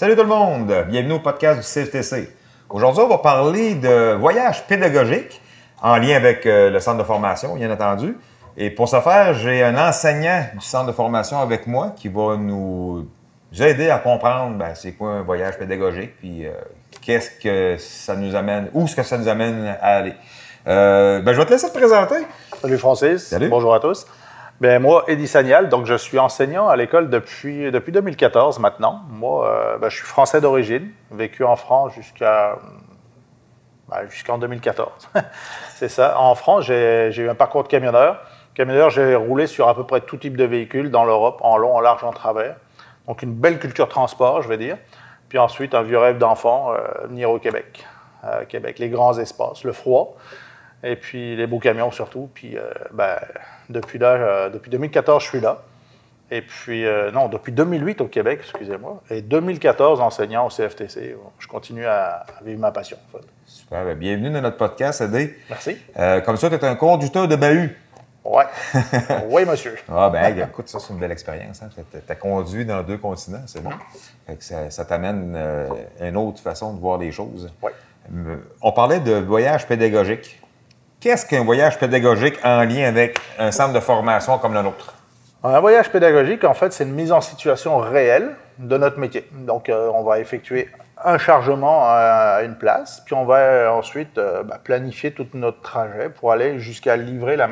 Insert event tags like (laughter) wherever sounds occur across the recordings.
Salut tout le monde, bienvenue au podcast du CFTC. Aujourd'hui, on va parler de voyage pédagogique en lien avec euh, le centre de formation, bien entendu. Et pour ce faire, j'ai un enseignant du centre de formation avec moi qui va nous aider à comprendre ben, c'est quoi un voyage pédagogique, puis euh, qu'est-ce que ça nous amène, où est-ce que ça nous amène à aller. Euh, ben, je vais te laisser te présenter. Salut Francis. Salut. Bonjour à tous. Ben, moi, Eddie Sagnal, donc je suis enseignant à l'école depuis, depuis 2014 maintenant. Moi, euh, ben, je suis français d'origine, vécu en France jusqu'à ben, jusqu'en 2014. (laughs) C'est ça. En France, j'ai eu un parcours de camionneur. Camionneur, j'ai roulé sur à peu près tout type de véhicules dans l'Europe, en long, en large, en travers. Donc une belle culture transport, je vais dire. Puis ensuite, un vieux rêve d'enfant, euh, venir au Québec. Euh, Québec, les grands espaces, le froid, et puis les beaux camions surtout. Puis euh, ben, depuis là, euh, depuis 2014, je suis là. Et puis, euh, non, depuis 2008 au Québec, excusez-moi, et 2014 enseignant au CFTC. Je continue à, à vivre ma passion. en fait. Super, ben, bienvenue dans notre podcast, Adé. Merci. Comme ça, tu es un conducteur de bahut. Ouais. (laughs) oui, monsieur. Ah ben, écoute, ça, c'est une belle expérience. Hein? Tu as conduit dans deux continents, c'est bon. Fait que ça, ça t'amène euh, une autre façon de voir les choses. Euh, On parlait de voyage pédagogique. Qu'est-ce qu'un voyage pédagogique en lien avec un centre de formation comme le nôtre? Un voyage pédagogique, en fait, c'est une mise en situation réelle de notre métier. Donc, euh, on va effectuer un chargement à une place, puis on va ensuite euh, bah, planifier tout notre trajet pour aller jusqu'à livrer la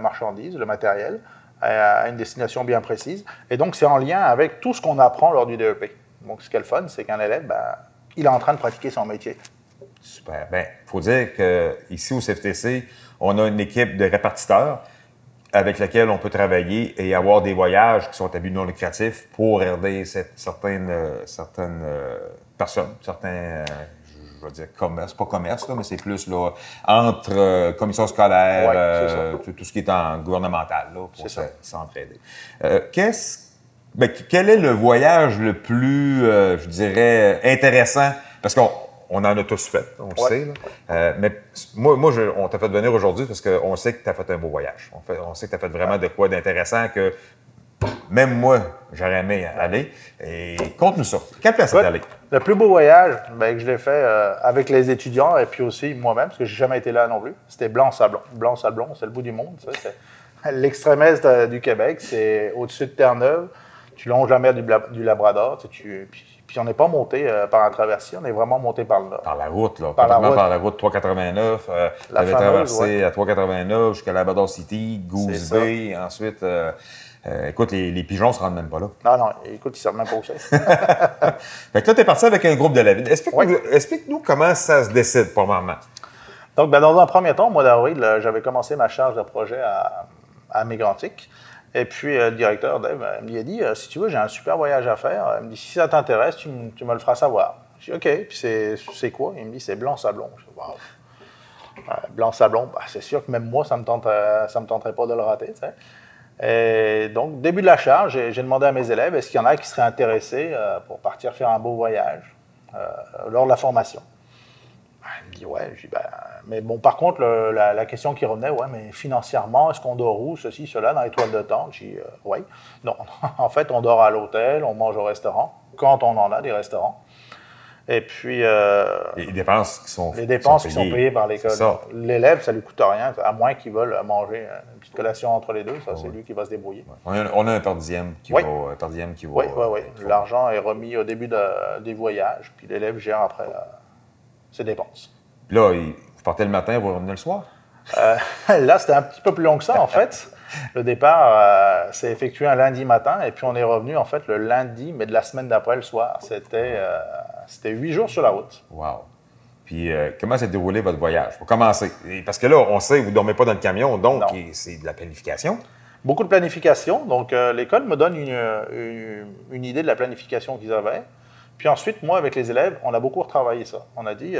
marchandise, le matériel, à une destination bien précise. Et donc, c'est en lien avec tout ce qu'on apprend lors du DEP. Donc, ce qui est le fun, c'est qu'un élève, bah, il est en train de pratiquer son métier. Super. Bien, il faut dire qu'ici au CFTC, on a une équipe de répartiteurs avec laquelle on peut travailler et avoir des voyages qui sont à but non lucratif pour aider cette- certaines, euh, certaines euh, personnes, certains, euh, je vais dire commerce, pas commerce, là, mais c'est plus là, entre euh, commissions scolaires, Ouais, euh, tout, tout ce qui est en gouvernemental, là, pour s'entraider. Qu'est-ce ben, quel est le voyage le plus, je dirais, intéressant? Parce qu'on on en a tous fait, on le Ouais. sait. là. Euh, mais moi, moi je- on t'a fait venir aujourd'hui parce qu'on sait que tu as fait un beau voyage. On, fait- on sait que tu as fait vraiment de quoi d'intéressant que même moi, j'aurais aimé aller. Et conte-nous ça. Quelle place Ouais. allé? Le plus beau voyage, ben, que je l'ai fait euh, avec les étudiants et puis aussi moi-même, parce que j'ai jamais été là non plus, c'était Blanc-Sablon. Blanc-Sablon, c'est le bout du monde. C'est (laughs) l'extrême est euh, du Québec, c'est au-dessus de Terre-Neuve. Tu longes la mer du, Labrador, tu- puis, puis on n'est pas monté euh, par un traversier, on est vraiment monté par le nord. Par la route, là. Par la route. par la route 389. Euh, La fameuse, traversé à 389 jusqu'à Labrador City, Goose. Bay. Ensuite, euh, euh, écoute, les, les pigeons se rendent même pas là. Non, non, écoute, ils ne savent même pas où c'est. (laughs) Fait que là, tu es parti avec un groupe d'élèves. Explique-nous Ouais. explique-nous comment ça se décide moment. Donc, ben, dans un premier temps, au mois d'avril, j'avais commencé ma charge de projet à, à Mégrantic. Et puis, euh, le directeur, Dave, euh, il m'a dit euh, Si tu veux, j'ai un super voyage à faire. Il me dit Si ça t'intéresse, tu, me- tu me le feras savoir. Je dis OK. Puis, c'est quoi? Il me dit C'est Blanc-Sablon. Je dis Waouh. Euh, Blanc-Sablon, bah, c'est sûr que même moi, ça ne me, euh, me tenterait pas de le rater. Et donc, début de la charge, j'ai demandé à mes élèves est-ce qu'il y en a qui seraient intéressés pour partir faire un beau voyage lors de la formation me dit ouais. Je dis ben, mais bon, par contre, le- la, la question qui revenait, ouais, mais financièrement, est-ce qu'on dort où, ceci, cela, dans les toiles de tente Je dis euh, ouais. Non, (laughs) en fait, on dort à l'hôtel, on mange au restaurant, quand on en a des restaurants. Et puis, euh, Les dépenses qui sont les dépenses qui sont payées par l'école. Ça. L'élève, ça lui coûte rien, à moins qu'il veuille manger euh, une petite collation entre les deux, ça, c'est lui qui va se débrouiller. On a, on a un perdième qui Oui. va. Un qui va Oui, oui, oui. va- L'argent est remis au début de- des voyages, puis l'élève gère après euh, ses dépenses. Là, vous partez le matin, vous revenez le soir. Euh, (laughs) là, c'était un petit peu plus long que ça, en fait. Le départ euh, s'est effectué un lundi matin, et puis on est revenu, en fait, le lundi, mais de la semaine d'après, le soir. C'était euh, huit jours sur la route. Wow. Puis comment s'est déroulé votre voyage? Pour commencer. Parce que là, on sait que vous ne dormez pas dans le camion, donc c'est de la planification. Beaucoup de planification. Donc, l'école me donne une, une- une idée de la planification qu'ils avaient. Puis ensuite, moi, avec les élèves, on a beaucoup retravaillé ça. On a dit,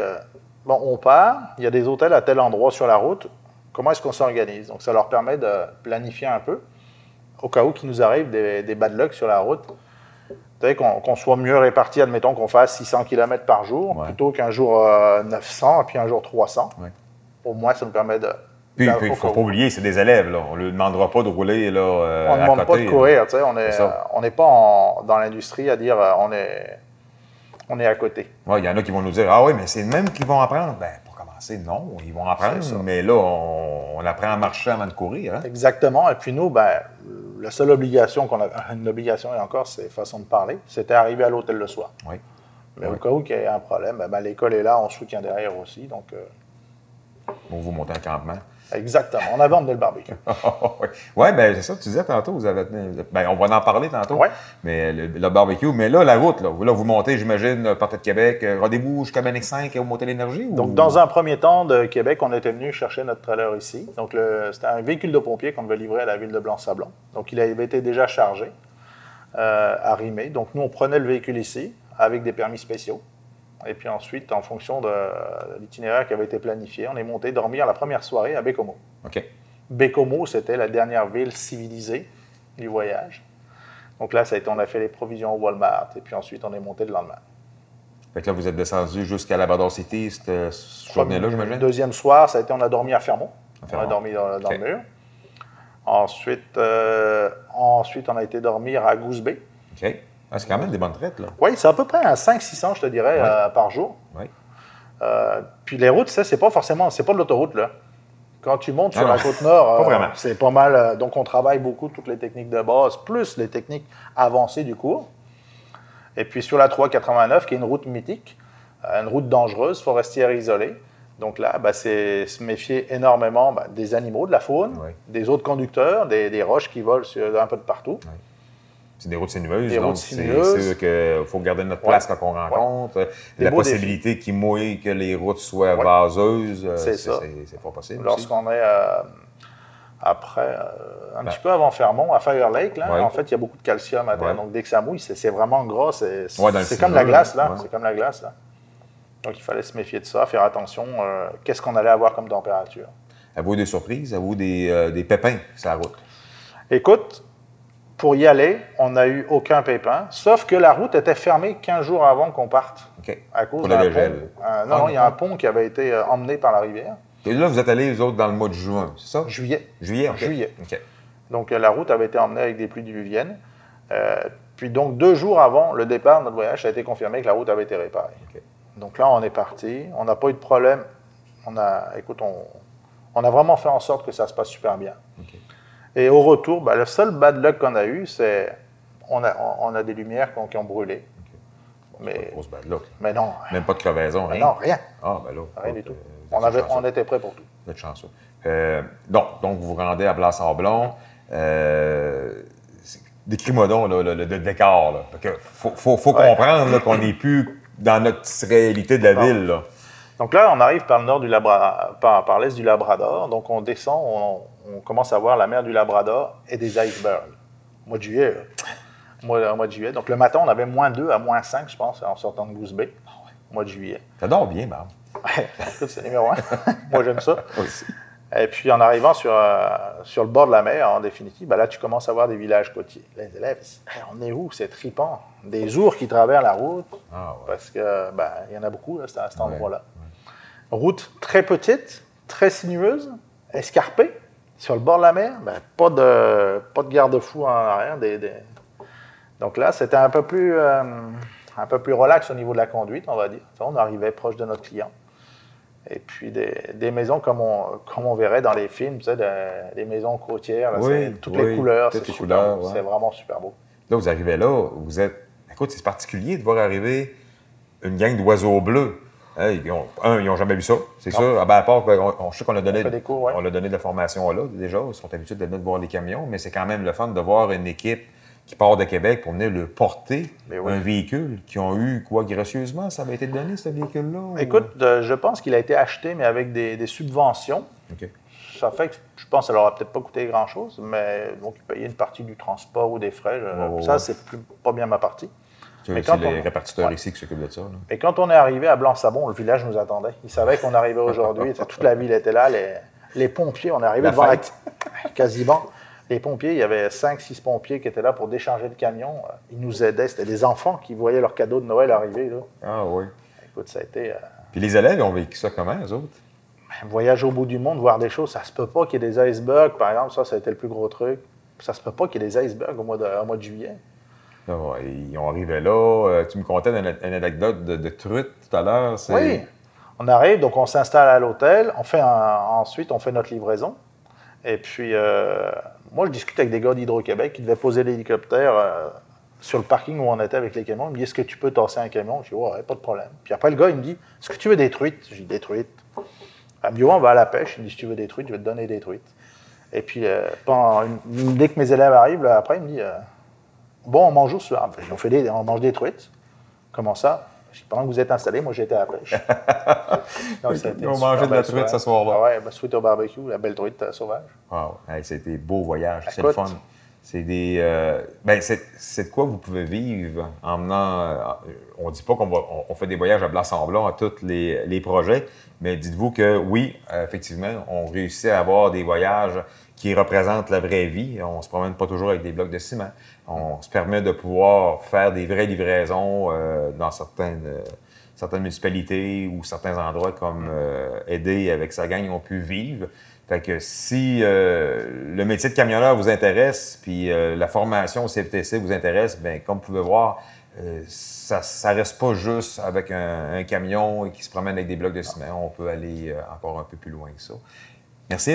bon, on part, il y a des hôtels à tel endroit sur la route. Comment est-ce qu'on s'organise? Donc, ça leur permet de planifier un peu, au cas où qu'il nous arrive des, des bad luck sur la route. Qu'on soit mieux réparti, admettons qu'on fasse 600 km par jour, Ouais. plutôt qu'un jour euh, 900 et puis un jour 300. Ouais. Au moins, ça nous permet de... Puis, il ne au faut pas oublier, c'est des élèves. Là. On ne leur demandera pas de rouler là, euh, On ne à demande pas de courir, tu sais, on est, C'est ça. euh, on n'est pas en- dans l'industrie à dire euh, on est, On est à côté. Ouais, il y en a qui vont nous dire Ah oui, mais c'est le même qu'ils vont apprendre. Ben, pour commencer, non, ils vont apprendre, mais là, on, on apprend à marcher avant de courir. Hein? Exactement. Et puis nous, ben, la seule obligation qu'on a, (laughs) une obligation et encore, c'est façon de parler, c'était arriver à l'hôtel le soir. Oui. Mais Oui. au cas où il y a un problème, ben, ben, l'école est là, on soutient derrière aussi. Donc, euh, vous monter un campement. Exactement. On avait emmené le barbecue. (laughs) oui, ben c'est ça, tu disais tantôt, vous avez. Ben, on va en parler tantôt. Ouais. Mais le, le barbecue, mais là, la route, là, là vous montez, j'imagine, partez de Québec, euh, rendez-vous jusqu'à Manic 5 et vous montez l'énergie? ou- Donc, dans un premier temps de Québec, on était venu chercher notre trailer ici. Donc, c'était un véhicule de pompier qu'on devait livrer à la ville de Blanc-Sablon. Donc, il avait été déjà chargé, euh, arrimé. Donc, nous, on prenait le véhicule ici avec des permis spéciaux. Et puis ensuite, en fonction de, de l'itinéraire qui avait été planifié, on est monté dormir la première soirée à Bécomo. OK. Bécomo, c'était la dernière ville civilisée du voyage. Donc là, ça a été, on a fait les provisions au Walmart et puis ensuite, on est monté le lendemain. Fait que là, vous êtes descendu jusqu'à Labrador City cette journée-là, j'imagine? Deuxième soir, ça a été, on a dormi à Fermont. À On Fermont. a dormi dans, le mur. Ensuite, euh, ensuite, on a été dormir à Goose Bay. OK. Ah, c'est quand même des bonnes traites, là. Oui, c'est à peu près à 500-600, je te dirais, Ouais. euh, par jour. Oui. Euh, puis les routes, ça, c'est pas forcément, c'est pas de l'autoroute, là. Quand tu montes sur Ah non. la côte nord, euh, c'est pas mal. euh, donc, on travaille beaucoup toutes les techniques de base, plus les techniques avancées du cours. Et puis sur la 389, qui est une route mythique, une route dangereuse, forestière isolée. Donc là, bah, c'est se méfier énormément bah, des animaux, de la faune, Oui. des autres conducteurs, des, des roches qui volent sur- un peu de partout. C'est des routes sinueuses, Des donc c'est sûr qu'il faut garder notre Ouais. place quand on rencontre. Des La possibilité qu'il mouille, que les routes soient Ouais. vaseuses, euh, C'est pas possible. Lorsqu'on est euh, après, euh, un Ben. petit peu avant Fermont, à Fire Lake, là, Ouais. en fait, il y a beaucoup de calcium à terre. Ouais. Donc dès que ça mouille, c'est vraiment gras. C'est Ouais, comme la glace, là. ouais. C'est comme la glace, là. Donc il fallait se méfier de ça, faire attention. euh, Qu'est-ce qu'on allait avoir comme température? Avez-vous des surprises? Avez-vous des, des pépins sur la route? Écoute, pour y aller, on n'a eu aucun pépin, sauf que la route était fermée 15 jours avant qu'on parte. À cause d'un pont. Euh, non, Ah, non, il y a un d'accord. pont qui avait été euh, emmené par la rivière. Et là, vous êtes allés, les autres, dans le mois de juin, c'est ça? Juillet. Juillet. Juillet. Donc euh, la route avait été emmenée avec des pluies diluviennes. Euh, puis donc deux jours avant le départ de notre voyage, ça a été confirmé que la route avait été réparée. Donc là, on est parti. On n'a pas eu de problème. On a, écoute, on, on a vraiment fait en sorte que ça se passe super bien. Et au retour, ben, le seul bad luck qu'on a eu, c'est on a, on a des lumières qui ont, qui ont brûlé. Mais, grosse bad luck. mais non, Même pas de crevaison, rien. non, rien. Ah, ben là. Rien du tout. euh, On, avait, on était prêts pour tout. Vous êtes chanceux. Euh, donc, donc, vous vous rendez à Blanc-Sablon. Euh, Décris-moi donc là, le, le- le décor. Là. Parce que faut, faut, faut Ouais. comprendre qu'on n'est plus dans notre réalité de la Non. ville. Là. Donc là, on arrive par le nord du Labrador, par, par l'est du Labrador. Donc on descend, on, on commence à voir la mer du Labrador et des icebergs. Mois de juillet. là. Au mois, de juillet. Donc le matin, on avait moins 2 à moins 5, je pense, en sortant de Goose Bay, au mois de juillet. T'adores bien, Barbe. C'est numéro un. (laughs) Moi, j'aime ça. Aussi. Et puis en arrivant sur, euh, sur le bord de la mer, en définitive, ben là, tu commences à voir des villages côtiers. Les élèves, disent, Hey, on est où? C'est tripant. Des ours qui traversent la route. Ah, ouais. parce que ben, il y en a beaucoup là, à cet Ouais, endroit-là. Route très petite, très sinueuse, escarpée, sur le bord de la mer, ben, pas de, pas de garde-fou en arrière. Des, des- Donc là, c'était un peu plus euh, un peu plus relax au niveau de la conduite, on va dire. On arrivait proche de notre client. Et puis des, des maisons comme on, comme on verrait dans les films, tu sais, des, des maisons côtières, là, Oui, c'est- toutes oui, les couleurs, c'est super ouais. C'est vraiment super beau. Là, vous arrivez là, vous êtes. Écoute, c'est particulier de voir arriver une gang d'oiseaux bleus. Ils ont- un, ils n'ont jamais vu ça, c'est sûr. Ah ben, à part qu'on on- je sais qu'on a donné, On cours, ouais. on a donné de la formation là déjà. Ils sont habitués de venir voir les camions, mais c'est quand même le fun de voir une équipe qui part de Québec pour venir le porter oui. un véhicule qui ont eu quoi gracieusement ça avait été donné ce véhicule-là. ou- Écoute, euh, je pense qu'il a été acheté, mais avec des, des subventions. Ça fait que je pense que ça leur a peut-être pas coûté grand-chose, mais donc ils payaient une partie du transport ou des frais. je- ouais, ça, ouais. c'est pas bien ma partie. C'est les on- répartiteurs Ouais. ici qui s'occupent de ça. là. Et quand on est arrivé à Blanc-Sabon, le village nous attendait. Ils savaient qu'on arrivait aujourd'hui. (laughs) Toute la ville était là. Les, les pompiers, on est arrivé La devant la... (laughs) Quasiment. Les pompiers, il y avait 5-6 pompiers qui étaient là pour décharger le camion. Ils nous aidaient. C'était des enfants qui voyaient leur cadeau de Noël arriver. Là. Ah oui. Écoute, ça a été... euh, Puis les élèves ils ont vécu ça comment, eux autres? Voyager au bout du monde, voir des choses, ça se peut pas qu'il y ait des icebergs, par exemple, ça, ça a été le plus gros truc. Ça se peut pas qu'il y ait des icebergs au mois de, au mois de juillet. Ils ont là. Euh, tu me contais une, anecdote de, de, truite tout à l'heure. Oui. On arrive, donc on s'installe à l'hôtel. On fait ensuite, on fait notre livraison. Et puis, euh, moi, je discute avec des gars d'Hydro-Québec qui devaient poser l'hélicoptère euh, sur le parking où on était avec les camions. Il me dit Est-ce que tu peux tasser un camion? Je dis Ouais, pas de problème. Puis après, le gars, il me dit Est-ce que tu veux des truites? Je dis Des truites. Il me dit on va à la pêche. Il me dit Si tu veux des truites, je vais te donner des truites. Et puis, dès que mes élèves arrivent, après, il me dit Bon, on mange au soir. On, fait des, on mange des truites. Comment ça? Pendant que vous êtes installé, moi j'étais à la pêche. (laughs) Donc, on mangeait de la truite ce soir-là. Ah ouais, truite au barbecue, la belle truite euh, sauvage. Wow, c'était beau voyage, c'est le fun. C'est des. Euh, ben, c'est de quoi vous pouvez vivre en menant. Euh, on ne dit pas qu'on on, fait des voyages à blanc-semblant à tous les, les projets, mais dites-vous que oui, effectivement, on réussit à avoir des voyages qui représentent la vraie vie. On se promène pas toujours avec des blocs de ciment. On se permet de pouvoir faire des vraies livraisons euh, dans certaines, euh, certaines municipalités ou certains endroits comme euh, aider avec sa gang ont pu vivre. Fait que si le métier de camionneur vous intéresse, puis la formation au CFTC vous intéresse, bien, comme vous pouvez voir, ça ne reste pas juste avec un, camion qui se promène avec des blocs de ciment. On peut aller encore un peu plus loin que ça. Merci,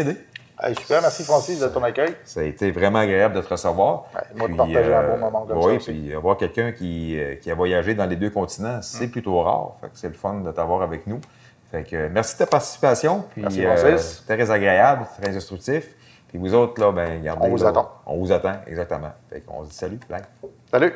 Super, merci Francis de ton accueil. Ça a été vraiment agréable de te recevoir. moi, de partager un bon moment comme oui, ça. Oui, puis avoir quelqu'un qui, euh, qui, a voyagé dans les deux continents, c'est mm. plutôt rare. c'est le fun de t'avoir avec nous. Fait que, merci de ta participation. Puis, merci Francis. Euh, très agréable, très instructif. Puis vous autres, là, ben. On vous attend. On vous attend, exactement. Fait qu'on se dit salut. Salut.